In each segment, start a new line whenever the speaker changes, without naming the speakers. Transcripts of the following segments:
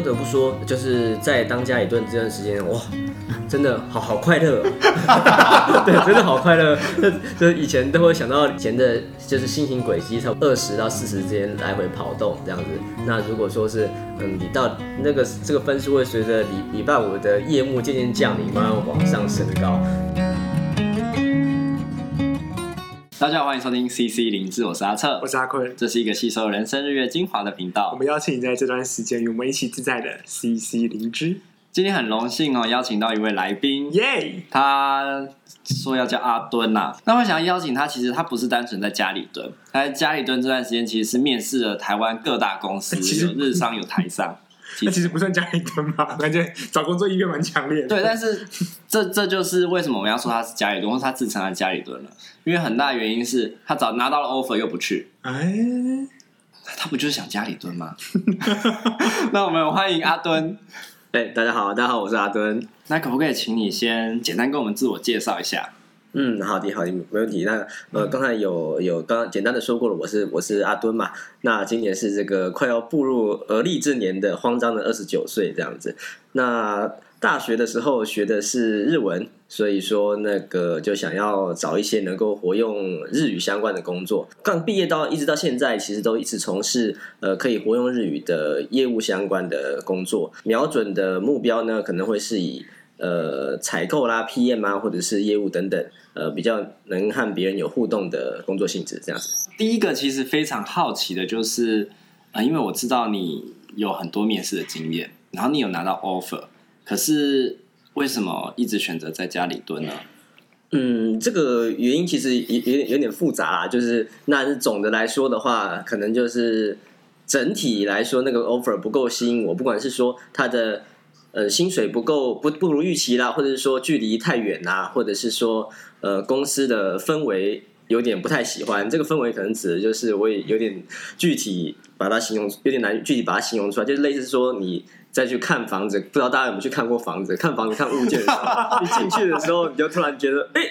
不得不说，就是在当家里蹲这段时间，哇，真的好好快乐，对，真的好快乐。就以前都会想到以前的，就是心情轨迹，从二十到四十之间来回跑动这样子。那如果说是，嗯，你到那个这个分数会随着礼礼拜五的夜幕渐渐降临，慢慢往上升高。
大家好，欢迎收听 CC 零智，我是阿策，
我是阿坤，
这是一个吸收人生日月精华的频道。
我们邀请你在这段时间与我们一起自在的 CC 零志。
今天很荣幸哦，邀请到一位来宾，
耶、
他说要叫阿敦呐、啊。那我想要邀请他，其实他不是单纯在家里蹲，他在家里蹲这段时间其实是面试了台湾各大公司，有日商有台商。
那其实不算家里蹲吧，感觉找工作意愿蛮强烈的。
对，但是这这就是为什么我们要说他是家里蹲，或是他自称他家里蹲了。因为很大的原因是他早拿到了 offer 又不去，哎，他不就是想家里蹲吗？那我们欢迎阿敦。
哎，大家好，大家好，我是阿敦。
那可不可以请你先简单跟我们自我介绍一下？
嗯，好的，好的，没问题。那呃，刚才有有刚刚简单的说过了，我是我是阿敦嘛。那今年是这个快要步入而立之年的慌张的二十九岁这样子。那大学的时候学的是日文，所以说那个就想要找一些能够活用日语相关的工作。刚毕业到一直到现在，其实都一直从事呃可以活用日语的业务相关的工作。瞄准的目标呢，可能会是以。呃，采购啦、PM 啊，或者是业务等等，呃，比较能和别人有互动的工作性质，这样子。
第一个其实非常好奇的就是，啊、呃，因为我知道你有很多面试的经验，然后你有拿到 offer，可是为什么一直选择在家里蹲呢？
嗯，这个原因其实有有点有点复杂啊，就是那总的来说的话，可能就是整体来说那个 offer 不够吸引我，不管是说它的。呃，薪水不够，不不如预期啦，或者是说距离太远啦，或者是说呃公司的氛围有点不太喜欢。这个氛围可能指的就是我也有点具体把它形容，有点难具体把它形容出来，就是类似说你再去看房子，不知道大家有没有去看过房子？看房子看物件的时候，一进去的时候你就突然觉得，哎，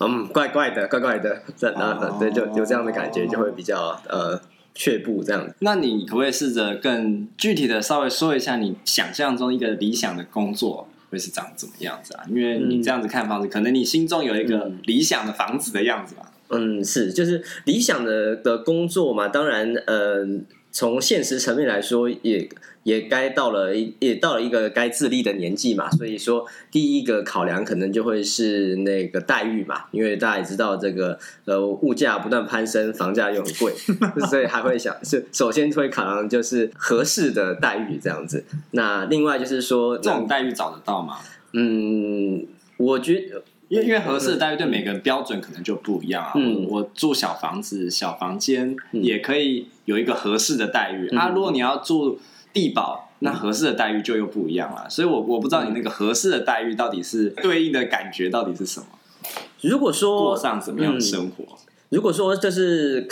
嗯，怪怪的，怪怪的，这那那对，就有这样的感觉，就会比较呃。却步这样子，
那你可不可以试着更具体的稍微说一下你想象中一个理想的工作会是长怎么样子啊？因为你这样子看房子，嗯、可能你心中有一个理想的房子的样子吧？
嗯，是，就是理想的的工作嘛。当然，呃，从现实层面来说也。也该到了一也到了一个该自立的年纪嘛，所以说第一个考量可能就会是那个待遇嘛，因为大家也知道这个呃物价不断攀升，房价又很贵，所以还会想是首先会考量就是合适的待遇这样子。那另外就是说
这种待遇找得到吗？
嗯，我觉得
因为因为合适的待遇对每个人标准可能就不一样啊。嗯，我住小房子小房间也可以有一个合适的待遇，嗯，啊，如果你要住。地保，那合适的待遇就又不一样了，所以我我不知道你那个合适的待遇到底是对应的感觉到底是什么。
如果说
过上怎么样的生活，
嗯，如果说就是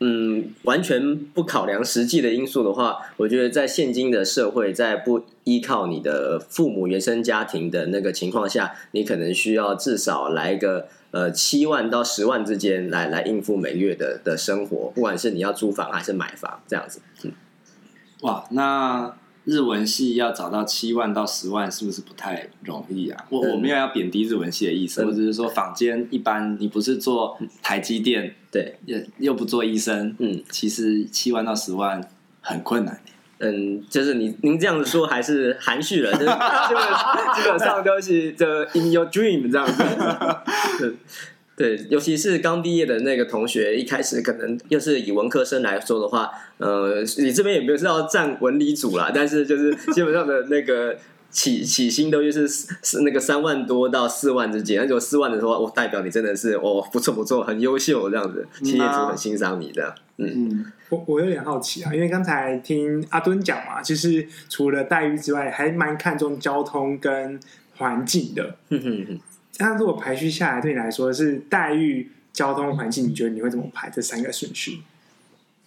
嗯完全不考量实际的因素的话，我觉得在现今的社会，在不依靠你的父母原生家庭的那个情况下，你可能需要至少来个呃七万到十万之间来来应付每月的的生活，不管是你要租房还是买房这样子。嗯
哇，那日文系要找到七万到十万，是不是不太容易啊？我我没有要贬低日文系的意思，我只是说坊间一般，你不是做台积电，对，又又不做医生，嗯，其实七万到十万很困难。
嗯，就是你您这样子说还是含蓄了，就是基本 基本上都是这 in your dream 这样子。对，尤其是刚毕业的那个同学，一开始可能又是以文科生来说的话，呃，你这边也没有是要占文理组啦，但是就是基本上的那个起起薪都就是是那个三万多到四万之间，那就四万的时候，我代表你真的是哦不错不错，很优秀这样子，企业主很欣赏你的。嗯，
嗯我我有点好奇啊，因为刚才听阿敦讲嘛，其实除了待遇之外，还蛮看重交通跟环境的。哼哼哼。那如果排序下来，对你来说是待遇、交通、环境，你觉得你会怎么排这三个顺序？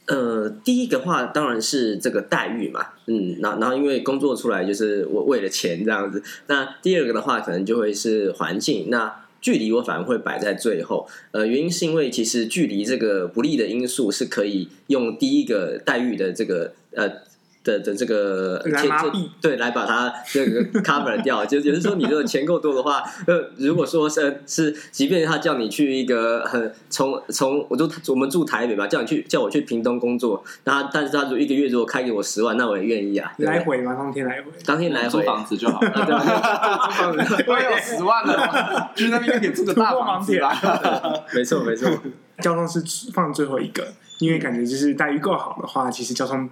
呃，第一个话当然是这个待遇嘛，嗯，然后然后因为工作出来就是我为了钱这样子。那第二个的话，可能就会是环境。那距离我反而会摆在最后。呃，原因是因为其实距离这个不利的因素是可以用第一个待遇的这个呃。的的这个
来麻痹，
对，来把它这个 cover 掉。就是说，你如果钱够多的话，呃，如果说是是，即便他叫你去一个很从从我就我们住台北吧，叫你去叫我去屏东工作，那他但是他如果一个月如果开给我十万，那我也愿意啊。
来回嘛？当天来回？
当天来回
租房子就好了。对，租房子我有十万了，去那边就可以住个大房子啦。
没错，没错。
交通是放最后一个，因为感觉就是待遇够好的话，其实交通。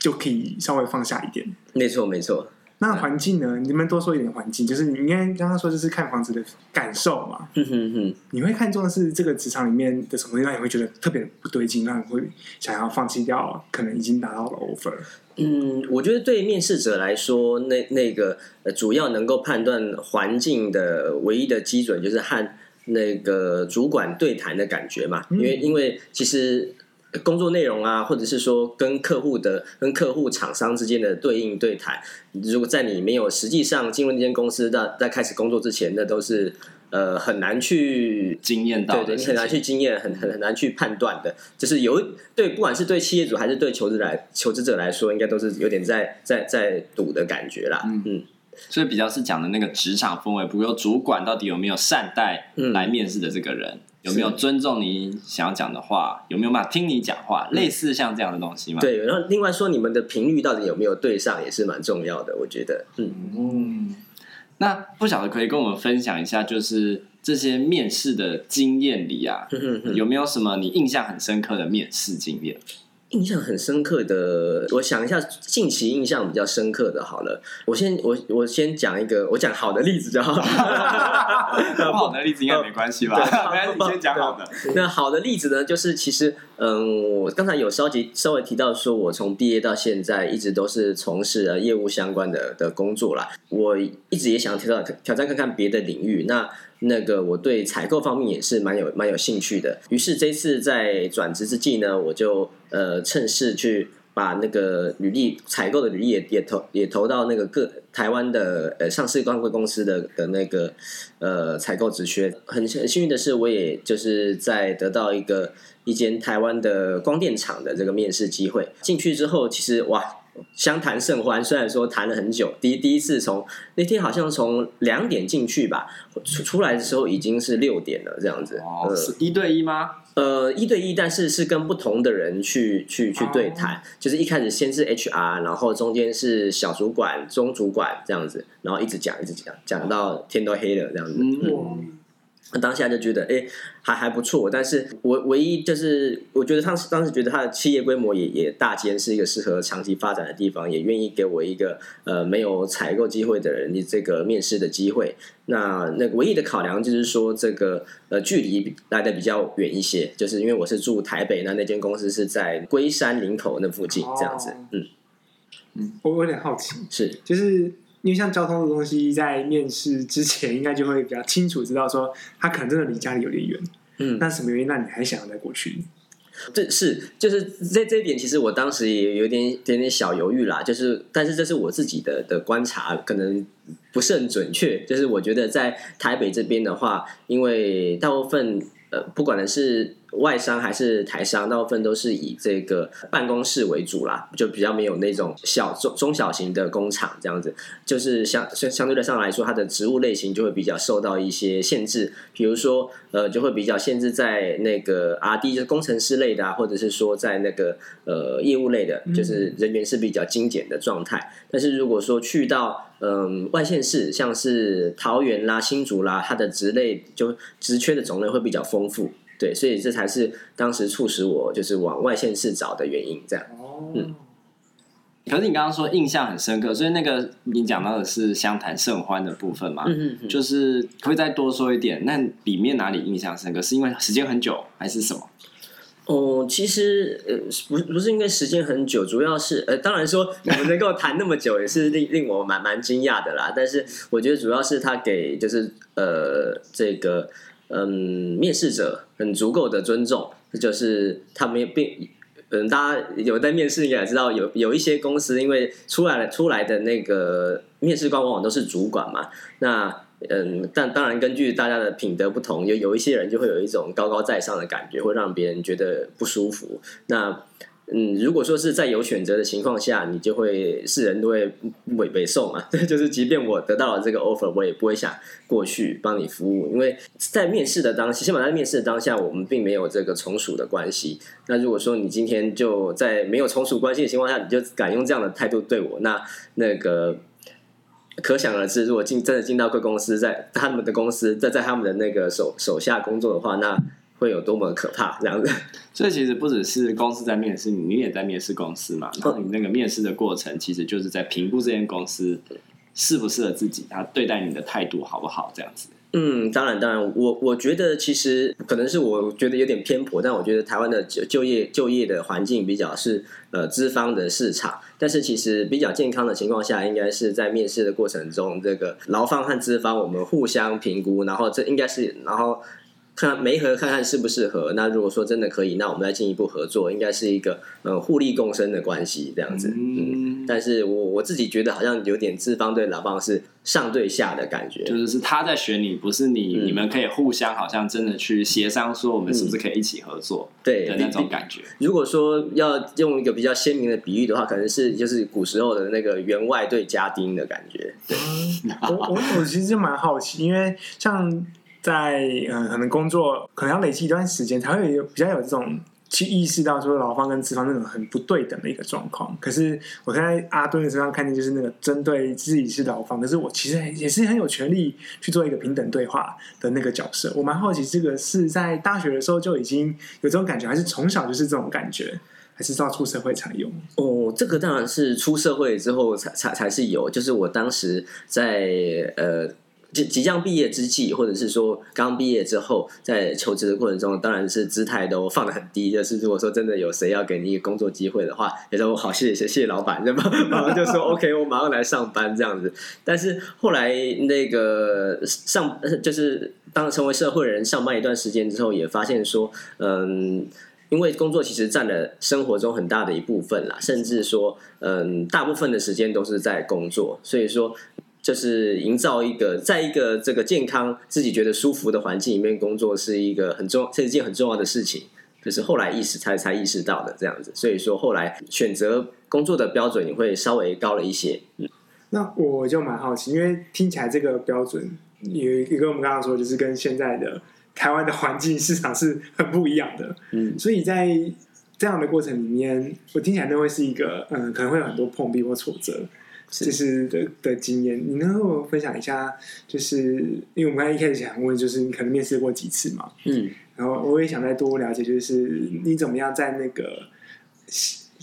就可以稍微放下一点。
没错，没错。
那环境呢？你们多说一点环境，就是你应该刚刚说，就是看房子的感受嘛。
哼哼哼。你
会看重的是这个职场里面的什么让你会觉得特别不对劲，让你会想要放弃掉可能已经达到了 offer。
嗯，我觉得对面试者来说，那那个主要能够判断环境的唯一的基准，就是和那个主管对谈的感觉嘛。因为，因为其实。工作内容啊，或者是说跟客户的、跟客户厂商之间的对应对谈，如果在你没有实际上进入那间公司在在开始工作之前，那都是呃很难去
经验到的，
对对，你很难去经验，很很很难去判断的。就是有对，不管是对企业主还是对求职来求职者来说，应该都是有点在在在赌的感觉啦。嗯嗯，
所以比较是讲的那个职场氛围，比如说主管到底有没有善待来面试的这个人。嗯有没有尊重你想要讲的话？有没有办法听你讲话？嗯、类似像这样的东西吗？
对，然后另外说你们的频率到底有没有对上，也是蛮重要的。我觉得，嗯嗯。
那不晓得可以跟我们分享一下，就是这些面试的经验里啊，有没有什么你印象很深刻的面试经验？
印象很深刻的，我想一下，近期印象比较深刻的，好了，我先我我先讲一个，我讲好的例子就好了。
不好的例子应该没关系吧？对，你先讲好的。
那好的例子呢，就是其实，嗯，我刚才有稍微稍微提到说，我从毕业到现在一直都是从事了业务相关的的工作啦。我一直也想挑战挑战看看别的领域。那那个我对采购方面也是蛮有蛮有兴趣的，于是这次在转职之际呢，我就呃趁势去把那个履历采购的履历也也投也投到那个各台湾的呃上市公公司的的那个呃采购职缺。很很幸运的是，我也就是在得到一个一间台湾的光电厂的这个面试机会。进去之后，其实哇。相谈甚欢，虽然说谈了很久，第第一次从那天好像从两点进去吧，出出来的时候已经是六点了，这样子。
哦，呃、是一对一吗？
呃，一对一，但是是跟不同的人去去去对谈，哦、就是一开始先是 HR，然后中间是小主管、中主管这样子，然后一直讲一直讲，讲到天都黑了这样子。嗯。嗯那当下就觉得，哎、欸，还还不错。但是我唯一就是，我觉得当时当时觉得他的企业规模也也大间，是一个适合长期发展的地方，也愿意给我一个呃没有采购机会的人的这个面试的机会。那那唯一的考量就是说，这个呃距离来的比较远一些，就是因为我是住台北，那那间公司是在龟山林口那附近这样子。嗯
嗯，我有点好奇，
是
就是。因为像交通的东西，在面试之前应该就会比较清楚知道说，他可能真的离家里有点远。嗯，那什么原因那你还想要再过去？
这是就是这这一点，其实我当时也有点点点小犹豫啦。就是，但是这是我自己的的观察，可能不是很准确。就是我觉得在台北这边的话，因为大部分呃，不管的是。外商还是台商，大部分都是以这个办公室为主啦，就比较没有那种小中中小型的工厂这样子，就是相相相对的上来说，它的职务类型就会比较受到一些限制，比如说呃，就会比较限制在那个 RD 就是工程师类的啊，或者是说在那个呃业务类的，就是人员是比较精简的状态。但是如果说去到嗯、呃、外县市，像是桃园啦、新竹啦，它的职类就职缺的种类会比较丰富。对，所以这才是当时促使我就是往外县市找的原因。这样，嗯。
可是你刚刚说印象很深刻，所以那个你讲到的是相谈甚欢的部分嘛？嗯嗯嗯。就是可以再多说一点，那里面哪里印象深刻？是因为时间很久，还是什么？
哦，其实呃，不不是因为时间很久，主要是呃，当然说你们能够谈那么久，也是令 令我蛮蛮惊讶的啦。但是我觉得主要是他给就是呃这个。嗯，面试者很足够的尊重，这就是他们并嗯，大家有在面试，应该也知道有有一些公司，因为出来了出来的那个面试官往往都是主管嘛。那嗯，但当然根据大家的品德不同，有有一些人就会有一种高高在上的感觉，会让别人觉得不舒服。那嗯，如果说是在有选择的情况下，你就会是人都会委委送嘛，就是即便我得到了这个 offer，我也不会想过去帮你服务，因为在面试的当，起码在面试的当下，我们并没有这个从属的关系。那如果说你今天就在没有从属关系的情况下，你就敢用这样的态度对我，那那个可想而知，如果进真的进到贵公司，在他们的公司，在在他们的那个手手下工作的话，那。会有多么可怕这样子，
所以其实不只是公司在面试你，你也在面试公司嘛。然后你那个面试的过程，其实就是在评估这间公司适不适合自己，他对待你的态度好不好这样子。
嗯，当然，当然，我我觉得其实可能是我觉得有点偏颇，但我觉得台湾的就就业就业的环境比较是呃资方的市场，但是其实比较健康的情况下，应该是在面试的过程中，这个劳方和资方我们互相评估，然后这应该是然后。看媒合，看看适不适合。那如果说真的可以，那我们再进一步合作，应该是一个呃互利共生的关系这样子。嗯，但是我我自己觉得好像有点资方对劳方是上对下的感觉，
就是是他在选你，不是你，嗯、你们可以互相好像真的去协商，说我们是不是可以一起合作？对的那种感觉。
如果说要用一个比较鲜明的比喻的话，可能是就是古时候的那个员外对家丁的感觉。对，
我我我其实就蛮好奇，因为像。在嗯，可能工作可能要累积一段时间，才会有比较有这种去意识到说劳方跟资方那种很不对等的一个状况。可是我在阿敦的身上看见，就是那个针对自己是劳方，可是我其实也是很有权利去做一个平等对话的那个角色。我蛮好奇，这个是在大学的时候就已经有这种感觉，还是从小就是这种感觉，还是到出社会才有？
哦，这个当然是出社会之后才才才是有。就是我当时在呃。即即将毕业之际，或者是说刚毕业之后，在求职的过程中，当然是姿态都放得很低。就是如果说真的有谁要给你一个工作机会的话，也说好谢谢谢谢老板，对吧？然后就说 OK，我马上来上班这样子。但是后来那个上就是当成为社会人，上班一段时间之后，也发现说，嗯，因为工作其实占了生活中很大的一部分啦，甚至说，嗯，大部分的时间都是在工作，所以说。就是营造一个，在一个这个健康、自己觉得舒服的环境里面工作，是一个很重，是一件很重要的事情。就是后来意识才才意识到的这样子，所以说后来选择工作的标准也会稍微高了一些。嗯，
那我就蛮好奇，因为听起来这个标准有也跟我们刚刚说，就是跟现在的台湾的环境市场是很不一样的。嗯，所以在这样的过程里面，我听起来都会是一个嗯，可能会有很多碰壁或挫折。就是的的经验，你能和我分享一下？就是因为我们刚才一开始想问，就是你可能面试过几次嘛？嗯，然后我也想再多了解，就是你怎么样在那个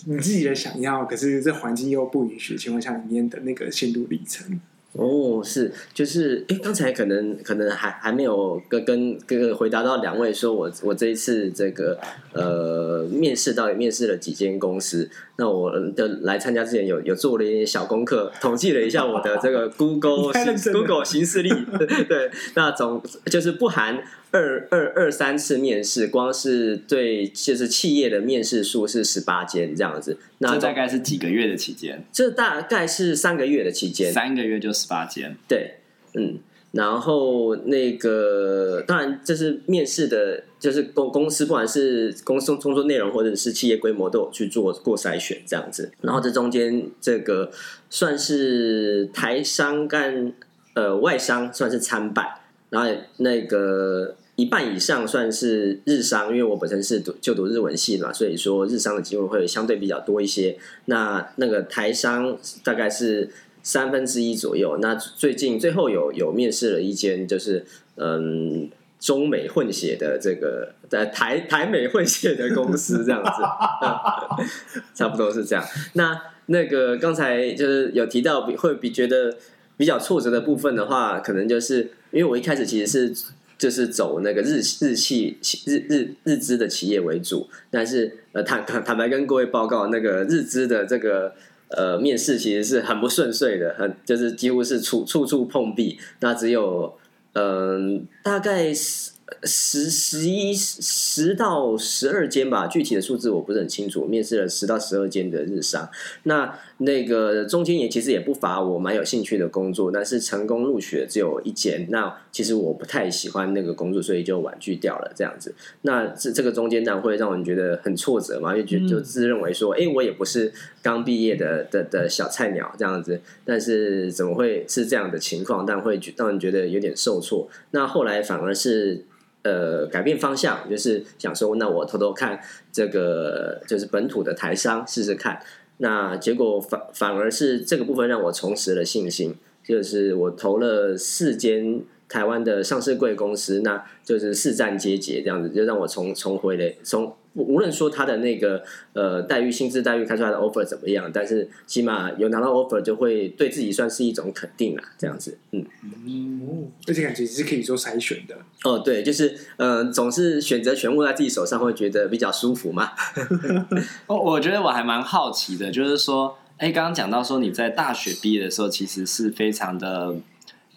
你自己的想要，可是这环境又不允许的情况下里面的那个心路历程。
哦，是，就是，哎，刚才可能可能还还没有跟跟跟回答到两位说我我这一次这个呃面试到底面试了几间公司。那我的来参加之前有有做了一点小功课，统计了一下我的这个 Google Google 形势力，对，那总就是不含二二二三次面试，光是对就是企业的面试数是十八间这样子。那
这大概是几个月的期间？
这大概是三个月的期间，
三个月就十八间。
对，嗯。然后那个当然，这是面试的，就是公公司，不管是公司工作内容或者是企业规模，都有去做过筛选这样子。然后这中间这个算是台商干呃外商算是参半，然后那个一半以上算是日商，因为我本身是读就读日文系嘛，所以说日商的机会会相对比较多一些。那那个台商大概是。三分之一左右。那最近最后有有面试了一间，就是嗯中美混血的这个在台台美混血的公司这样子，差不多是这样。那那个刚才就是有提到比会比觉得比较挫折的部分的话，可能就是因为我一开始其实是就是走那个日日企日日日资的企业为主，但是呃坦坦坦白跟各位报告，那个日资的这个。呃，面试其实是很不顺遂的，很就是几乎是处处处碰壁。那只有嗯、大概十十十一十到十二间吧，具体的数字我不是很清楚。面试了十到十二间的日商，那那个中间也其实也不乏我蛮有兴趣的工作，但是成功录取的只有一间。那其实我不太喜欢那个工作，所以就婉拒掉了这样子。那这这个中间当然会让人觉得很挫折嘛，就觉就就自认为说，哎、欸，我也不是刚毕业的的的小菜鸟这样子，但是怎么会是这样的情况？但会让人觉得有点受挫。那后来反而是。呃，改变方向就是想说，那我偷偷看这个，就是本土的台商试试看。那结果反反而是这个部分让我重拾了信心，就是我投了四间台湾的上市贵公司，那就是四战皆捷这样子，就让我重重回了从。无论说他的那个呃待遇、薪资待遇开出来的 offer 怎么样，但是起码有拿到 offer 就会对自己算是一种肯定啦，这样子，嗯，
嗯，而且感觉是可以做筛选的。
哦，对，就是嗯、呃，总是选择权握在自己手上，会觉得比较舒服嘛。
哦，我觉得我还蛮好奇的，就是说，哎，刚刚讲到说你在大学毕业的时候，其实是非常的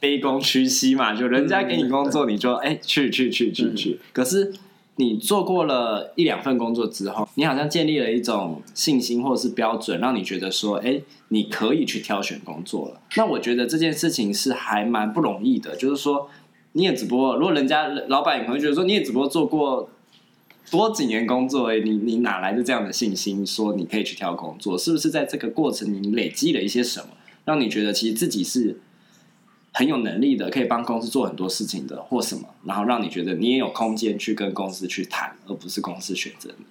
卑躬屈膝嘛，就人家给你工作，你就哎去去去去去，可是。你做过了一两份工作之后，你好像建立了一种信心或者是标准，让你觉得说，哎，你可以去挑选工作了。那我觉得这件事情是还蛮不容易的，就是说，你也只不过，如果人家老板也可能会觉得说，你也只不过做过多几年工作，哎，你你哪来的这样的信心，说你可以去挑工作？是不是在这个过程你累积了一些什么，让你觉得其实自己是？很有能力的，可以帮公司做很多事情的，或什么，然后让你觉得你也有空间去跟公司去谈，而不是公司选择你。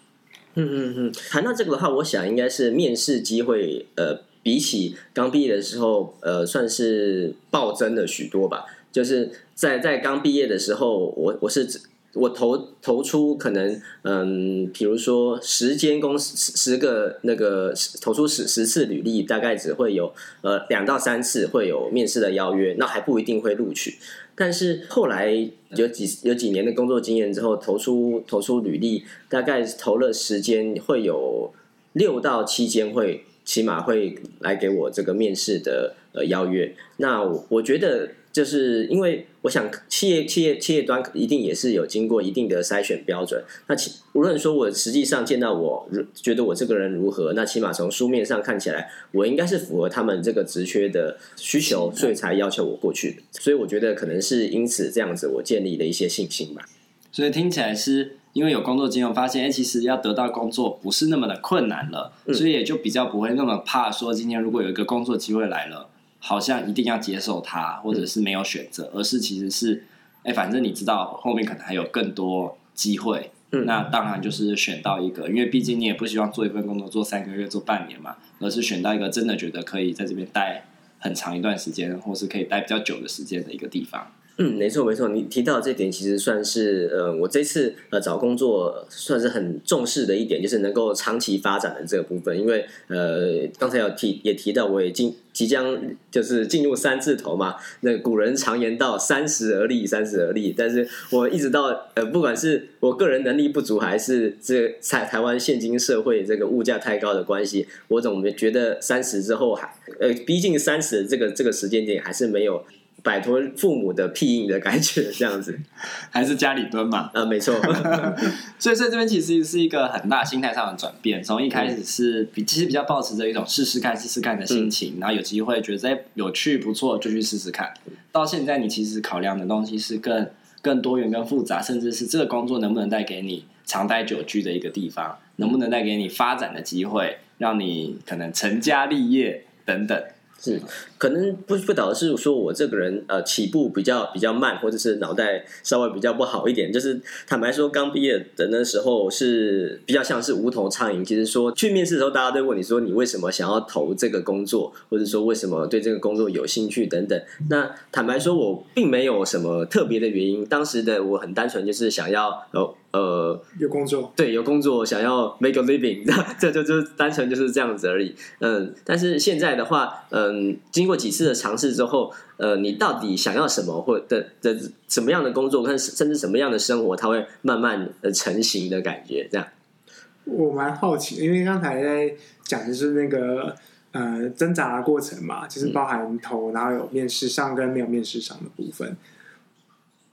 嗯嗯嗯，谈到这个的话，我想应该是面试机会，呃，比起刚毕业的时候，呃，算是暴增了许多吧。就是在在刚毕业的时候，我我是。我投投出可能，嗯，比如说十间公司，十个那个投出十十次履历，大概只会有呃两到三次会有面试的邀约，那还不一定会录取。但是后来有几有几年的工作经验之后，投出投出履历，大概投了十间，会有六到七间会起码会来给我这个面试的呃邀约。那我，我觉得。就是因为我想企业企业企业端一定也是有经过一定的筛选标准。那其无论说我实际上见到我觉得我这个人如何，那起码从书面上看起来，我应该是符合他们这个职缺的需求，所以才要求我过去的。所以我觉得可能是因此这样子，我建立了一些信心吧。
所以听起来是因为有工作经验，发现哎，其实要得到工作不是那么的困难了，所以也就比较不会那么怕说今天如果有一个工作机会来了。好像一定要接受它，或者是没有选择，而是其实是，哎，反正你知道后面可能还有更多机会，嗯，那当然就是选到一个，因为毕竟你也不希望做一份工作做三个月、做半年嘛，而是选到一个真的觉得可以在这边待很长一段时间，或是可以待比较久的时间的一个地方。
嗯，没错没错，你提到这点其实算是呃，我这次呃找工作算是很重视的一点，就是能够长期发展的这个部分。因为呃，刚才有提也提到，我已经即将就是进入三字头嘛。那古人常言道“三十而立，三十而立”，但是我一直到呃，不管是我个人能力不足，还是这在台湾现今社会这个物价太高的关系，我总觉得三十之后还呃，毕竟三十这个这个时间点还是没有。摆脱父母的庇荫的感觉，这样子，
还是家里蹲嘛？
啊，没错。
所以在这边其实是一个很大心态上的转变。从一开始是比其实比较抱持着一种试试看、试试看的心情，嗯、然后有机会觉得哎有趣不错，就去试试看。到现在你其实考量的东西是更更多元、更复杂，甚至是这个工作能不能带给你长待久居的一个地方，能不能带给你发展的机会，让你可能成家立业等等。
是，可能不不导致说我这个人呃起步比较比较慢，或者是脑袋稍微比较不好一点。就是坦白说，刚毕业的那时候是比较像是无头苍蝇。其实说去面试的时候，大家都问你说你为什么想要投这个工作，或者说为什么对这个工作有兴趣等等。那坦白说，我并没有什么特别的原因。当时的我很单纯，就是想要呃。呃，
有工作，
对，有工作，想要 make a living，这 就就单纯就是这样子而已。嗯，但是现在的话，嗯，经过几次的尝试之后，呃，你到底想要什么，或的的什么样的工作，跟甚至什么样的生活，它会慢慢的成型的感觉。这样，
我蛮好奇，因为刚才在讲的是那个呃挣扎的过程嘛，就是包含投，然后有面试上跟没有面试上的部分。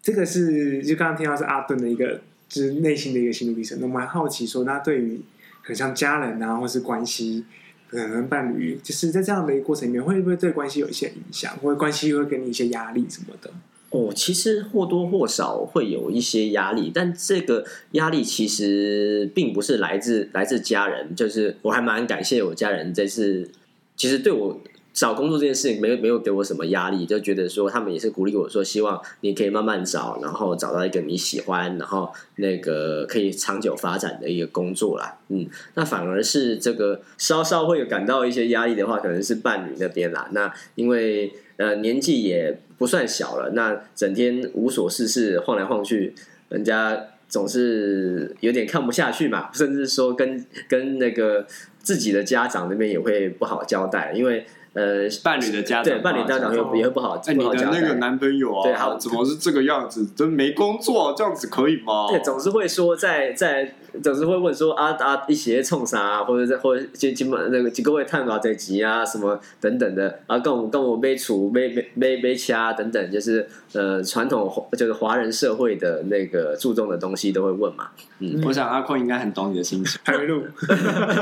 这个是就刚刚听到是阿顿的一个就是内心的一个心路历程。那我蛮好奇说，那对于很像家人啊，或是关系，可能伴侣，就是在这样的一个过程里面，会不会对关系有一些影响，或者关系会给你一些压力什么的？
哦，其实或多或少会有一些压力，但这个压力其实并不是来自来自家人，就是我还蛮感谢我家人这次，其实对我。找工作这件事情没有没有给我什么压力，就觉得说他们也是鼓励我说，希望你可以慢慢找，然后找到一个你喜欢，然后那个可以长久发展的一个工作啦。嗯，那反而是这个稍稍会有感到一些压力的话，可能是伴侣那边啦。那因为呃年纪也不算小了，那整天无所事事晃来晃去，人家总是有点看不下去嘛，甚至说跟跟那个自己的家长那边也会不好交代，因为。呃，
伴侣的家长
对伴侣家长也也会不好。
哎，你的那个男朋友啊，
对，好，
怎么是这个样子？真没工作，这样子可以吗？
对，总是会说在在。总是会问说啊啊，一些冲啥、啊，或者在或者就基本那个几个位探讨这集啊什么等等的啊，跟我跟我没处没没没没掐等等，就是呃传统就是华人社会的那个注重的东西都会问嘛。嗯，
我想阿坤应该很懂你的心情。
还没录。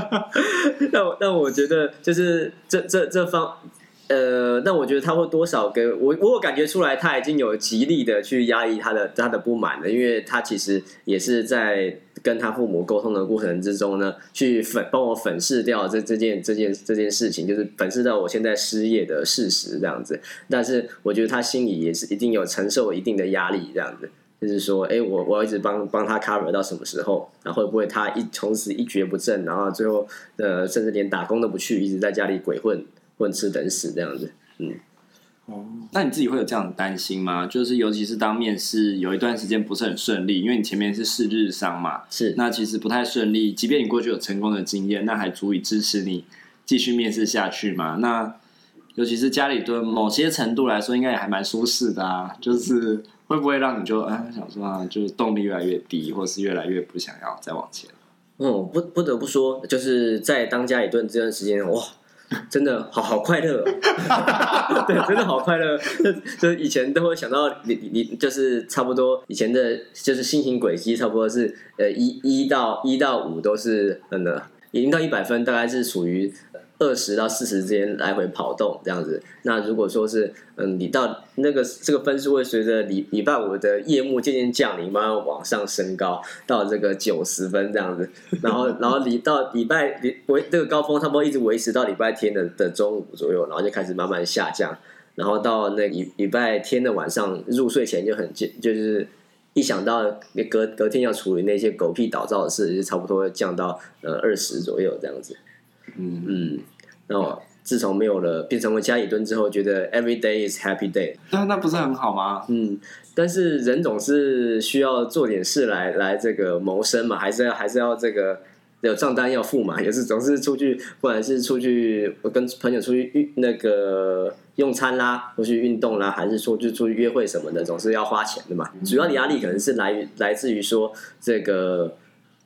那我那我觉得就是这这这方。呃，那我觉得他会多少给我，我有感觉出来，他已经有极力的去压抑他的他的不满了，因为他其实也是在跟他父母沟通的过程之中呢，去粉帮我粉饰掉这这件这件这件事情，就是粉饰到我现在失业的事实这样子。但是我觉得他心里也是一定有承受一定的压力这样子，就是说，哎，我我要一直帮帮他 cover 到什么时候？然后会不会他一从此一蹶不振，然后最后呃，甚至连打工都不去，一直在家里鬼混？混吃等死这样子，嗯，
哦，那你自己会有这样的担心吗？就是尤其是当面试有一段时间不是很顺利，因为你前面是试日商嘛，
是
那其实不太顺利。即便你过去有成功的经验，那还足以支持你继续面试下去吗？那尤其是家里蹲，某些程度来说，应该也还蛮舒适的啊。就是会不会让你就啊想说啊，就是动力越来越低，或是越来越不想要再往前？
嗯，不不得不说，就是在当家里蹲这段时间，哇。真的好好快乐，对，真的好快乐。就以前都会想到你你就是差不多以前的，就是心情轨迹差不多是呃一一到一到五都是嗯的，零到一百分大概是属于。二十到四十之间来回跑动这样子，那如果说是嗯，你到那个这个分数会随着礼礼拜五的夜幕渐渐降临，慢慢往上升高到这个九十分这样子，然后 然后礼到礼拜礼维这个高峰差不多一直维持到礼拜天的的中午左右，然后就开始慢慢下降，然后到那礼礼拜天的晚上入睡前就很就是一想到你隔隔天要处理那些狗屁倒灶的事，就差不多会降到呃二十左右这样子。嗯嗯，那我自从没有了变成为家里蹲之后，觉得 every day is happy day。
那那不是很好吗？
嗯，但是人总是需要做点事来来这个谋生嘛，还是要还是要这个有账单要付嘛，也是总是出去，不管是出去跟朋友出去运那个用餐啦，或去运动啦，还是说就出去约会什么的，总是要花钱的嘛。主要的压力可能是来于来自于说这个。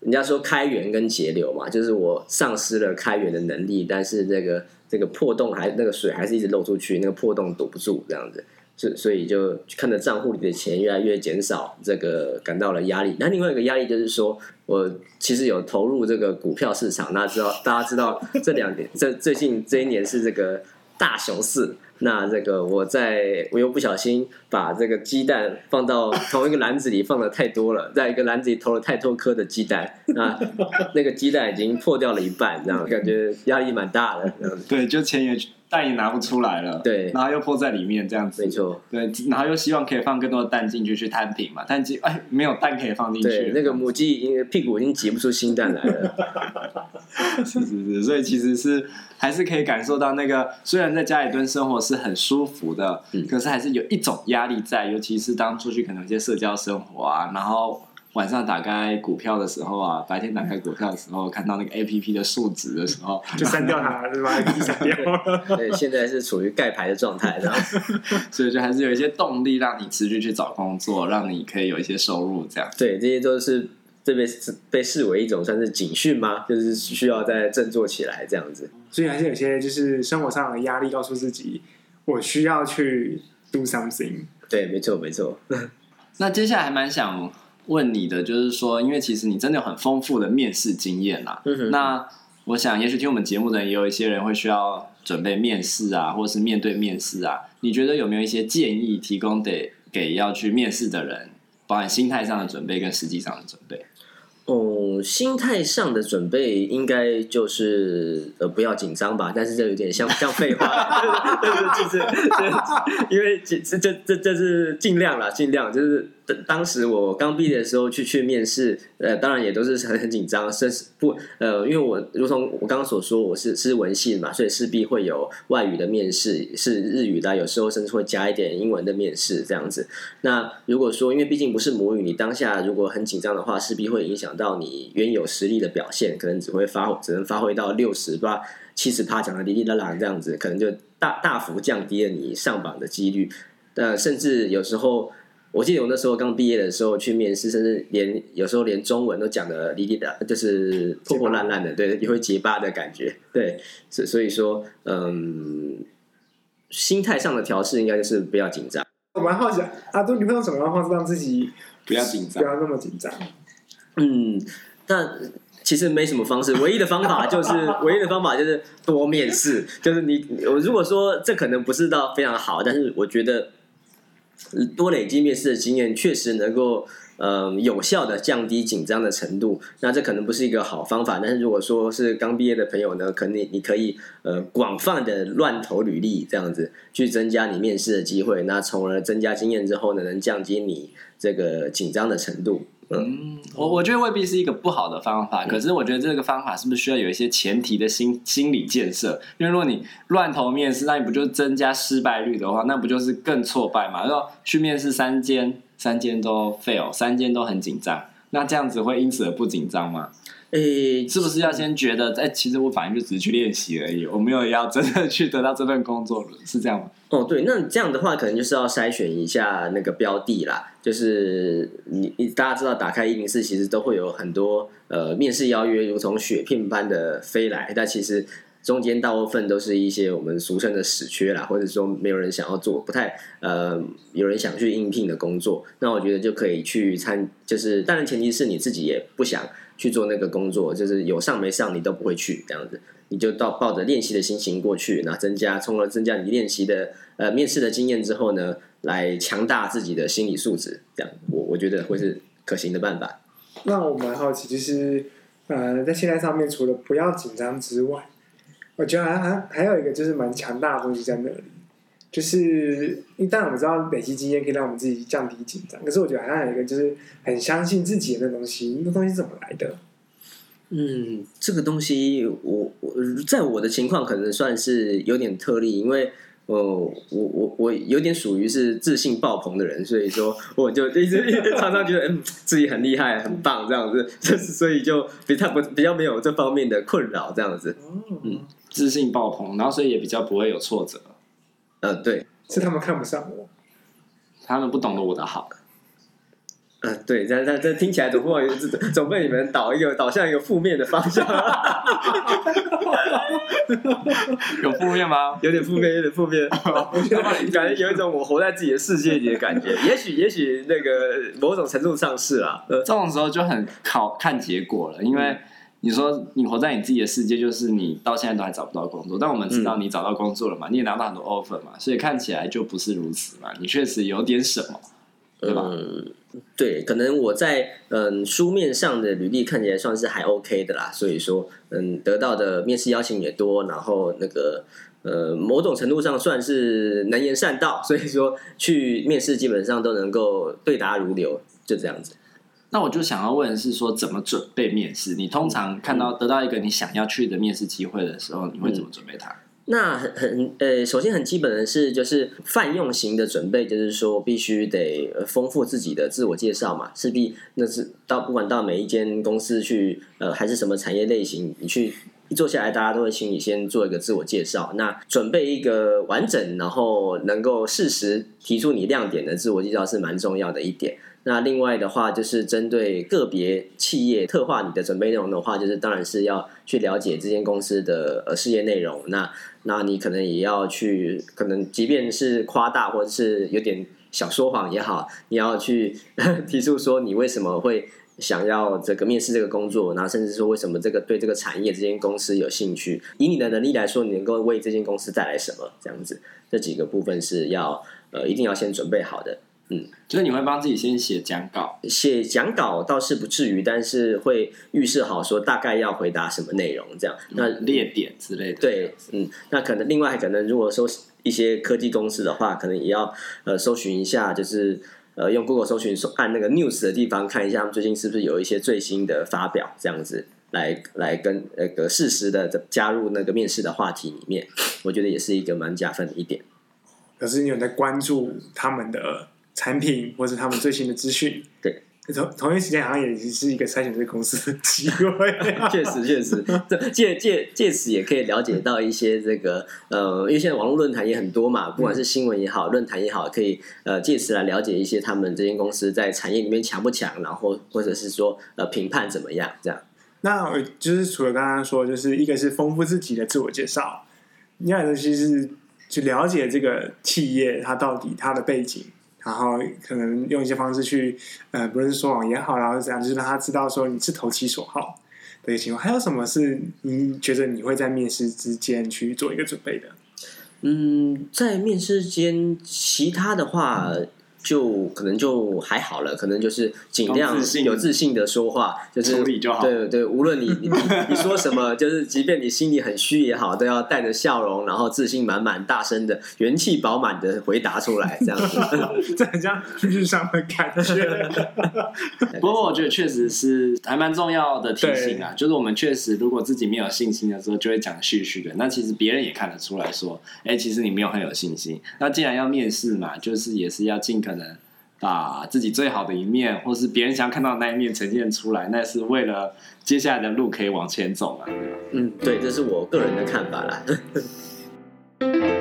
人家说开源跟节流嘛，就是我丧失了开源的能力，但是那个这个破洞还那个水还是一直漏出去，那个破洞堵不住这样子，所所以就看着账户里的钱越来越减少，这个感到了压力。那另外一个压力就是说，我其实有投入这个股票市场，那知道大家知道这两年这最近这一年是这个大熊市。那这个我在我又不小心把这个鸡蛋放到同一个篮子里放的太多了，在一个篮子里投了太多颗的鸡蛋，那 那个鸡蛋已经破掉了一半，这样感觉压力蛮大的。
对，就钱也。蛋也拿不出来了，
对，
然后又破在里面这样子，
没错，
对，然后又希望可以放更多的蛋进去去摊平嘛，但鸡哎没有蛋可以放进去，
那个母鸡已经屁股已经挤不出新蛋来了，
是是是，所以其实是还是可以感受到那个虽然在家里蹲生活是很舒服的，嗯，可是还是有一种压力在，尤其是当出去可能有些社交生活啊，然后。晚上打开股票的时候啊，白天打开股票的时候，看到那个 A P P 的数值的时候，
就删掉它了，是吧删掉了。
对，现在是处于盖牌的状态，然 后
所以就还是有一些动力让你持续去找工作，让你可以有一些收入，这样。
对，这些都是这被被视为一种算是警讯吗？就是需要再振作起来这样子。
所以还是有些就是生活上的压力，告诉自己我需要去 do something。
对，没错，没错。
那接下来还蛮想问你的，就是说，因为其实你真的有很丰富的面试经验啦。嗯哼。那我想，也许听我们节目的人也有一些人会需要准备面试啊，或者是面对面试啊。你觉得有没有一些建议提供给给要去面试的人，包含心态上的准备跟实际上的准备？
哦，心态上的准备应该就是呃不要紧张吧，但是这有点像 像废话，就是 因为这这这这是尽量啦，尽量就是。当时我刚毕业的时候去去面试，呃，当然也都是很很紧张，甚至不呃，因为我如同我刚刚所说，我是是文系嘛，所以势必会有外语的面试，是日语的，有时候甚至会加一点英文的面试这样子。那如果说因为毕竟不是母语，你当下如果很紧张的话，势必会影响到你原有实力的表现，可能只会发只能发挥到六十八七十趴，讲的哩哩啦啦这样子，可能就大大幅降低了你上榜的几率。呃，甚至有时候。我记得我那时候刚毕业的时候去面试，甚至连有时候连中文都讲的哩哩的，就是破破烂烂的，对，也会结巴的感觉，对，所所以说，嗯，心态上的调试应该就是不要紧张。
我蛮好奇，啊都，你会用什么样的方式让自己
不要紧张，
不要那么紧张？
嗯，但其实没什么方式，唯一的方法就是唯一的方法就是多面试，就是你，我如果说这可能不是到非常好，但是我觉得。多累积面试的经验，确实能够呃有效的降低紧张的程度。那这可能不是一个好方法，但是如果说是刚毕业的朋友呢，可能，你可以呃广泛的乱投履历，这样子去增加你面试的机会。那从而增加经验之后呢，能降低你这个紧张的程度。
嗯，我我觉得未必是一个不好的方法，可是我觉得这个方法是不是需要有一些前提的心心理建设？因为如果你乱投面试，那你不就增加失败率的话，那不就是更挫败嘛？然后去面试三间，三间都 fail，三间都很紧张，那这样子会因此而不紧张吗？诶、欸，是不是要先觉得，哎、欸，其实我反正就只是去练习而已，我没有要真的去得到这份工作，是这样吗？
哦，对，那这样的话，可能就是要筛选一下那个标的啦。就是你，你大家知道，打开一零四，其实都会有很多呃面试邀约，如同雪片般的飞来。但其实中间大部分都是一些我们俗称的死缺啦，或者说没有人想要做，不太呃有人想去应聘的工作。那我觉得就可以去参，就是当然前提是你自己也不想。去做那个工作，就是有上没上你都不会去这样子，你就到抱着练习的心情过去，那增加，从而增加你练习的呃面试的经验之后呢，来强大自己的心理素质，这样我我觉得会是可行的办法。
那我蛮好奇，就是呃在心态上面，除了不要紧张之外，我觉得还还还有一个就是蛮强大的东西在那里。就是，当然我们知道累积经验可以让我们自己降低紧张，可是我觉得好像有一个就是很相信自己的那东西，那东西是怎么来的？
嗯，这个东西我我在我的情况可能算是有点特例，因为呃我我我有点属于是自信爆棚的人，所以说我就一直 常常觉得嗯自己很厉害很棒这样子，就是所以就比较不比较没有这方面的困扰这样子。
嗯，自信爆棚，然后所以也比较不会有挫折。
呃，对，
是他们看不上我，
他们不懂得我的好。
嗯、呃，对，这这这听起来总会总被你们导一个导向一个负面的方向。
有负面吗？
有点负面，有点负面。感觉有一种我活在自己的世界里的感觉。也许，也许那个某种程度上是啊。
这种时候就很考看结果了，因为。你说你活在你自己的世界，就是你到现在都还找不到工作，但我们知道你找到工作了嘛？嗯、你也拿到很多 offer 嘛，所以看起来就不是如此嘛。你确实有点什么，对吧？
嗯，对，可能我在嗯书面上的履历看起来算是还 OK 的啦，所以说嗯得到的面试邀请也多，然后那个呃某种程度上算是能言善道，所以说去面试基本上都能够对答如流，就这样子。
那我就想要问的是说，怎么准备面试？你通常看到得到一个你想要去的面试机会的时候，你会怎么准备它？
那很很呃，首先很基本的是，就是泛用型的准备，就是说必须得丰富自己的自我介绍嘛，势必那是到不管到每一间公司去，呃，还是什么产业类型，你去一坐下来，大家都会请你先做一个自我介绍。那准备一个完整，然后能够适时提出你亮点的自我介绍是蛮重要的一点。那另外的话，就是针对个别企业特化你的准备内容的话，就是当然是要去了解这间公司的呃事业内容。那那你可能也要去，可能即便是夸大或者是有点小说谎也好，你要去 提出说你为什么会想要这个面试这个工作，然后甚至说为什么这个对这个产业这间公司有兴趣，以你的能力来说，你能够为这间公司带来什么？这样子，这几个部分是要呃一定要先准备好的。嗯，
就是你会帮自己先写讲稿，
写讲稿倒是不至于，但是会预设好说大概要回答什么内容，这样那
列点之类的。
对，嗯，那可能另外可能如果说一些科技公司的话，可能也要呃搜寻一下，就是呃用 Google 搜寻按那个 News 的地方看一下，他们最近是不是有一些最新的发表，这样子来来跟那个适时的加入那个面试的话题里面，我觉得也是一个蛮加分的一点。
可是你有在关注他们的？产品或者他们最新的资讯，
对，
同同一时间好像也是一个筛选这个公司的机会。
确实，确实，这借借借此也可以了解到一些这个呃，因为现在网络论坛也很多嘛，不管是新闻也好，论坛也好，可以呃借此来了解一些他们这间公司在产业里面强不强，然后或者是说呃评判怎么样这样。
那就是除了刚刚说，就是一个是丰富自己的自我介绍，另外的其实是去了解这个企业它到底它的背景。然后可能用一些方式去，呃，不论是说谎也好，然后怎样，就是让他知道说你是投其所好的一个情况。还有什么是你觉得你会在面试之间去做一个准备的？
嗯，在面试间，其他的话。嗯就可能就还好了，可能就是尽量有自信的说话，就是对对，无论你 你你说什么，就是即便你心里很虚也好，都要带着笑容，然后自信满满、大声的、元气饱满的回答出来，这样子，
这很像日上的感觉。
不过我觉得确实是还蛮重要的提醒啊，就是我们确实如果自己没有信心的时候，就会讲絮絮的。那其实别人也看得出来说，哎，其实你没有很有信心。那既然要面试嘛，就是也是要尽可能。把自己最好的一面，或是别人想看到的那一面呈现出来，那是为了接下来的路可以往前走嘛。
嗯，对，这是我个人的看法啦。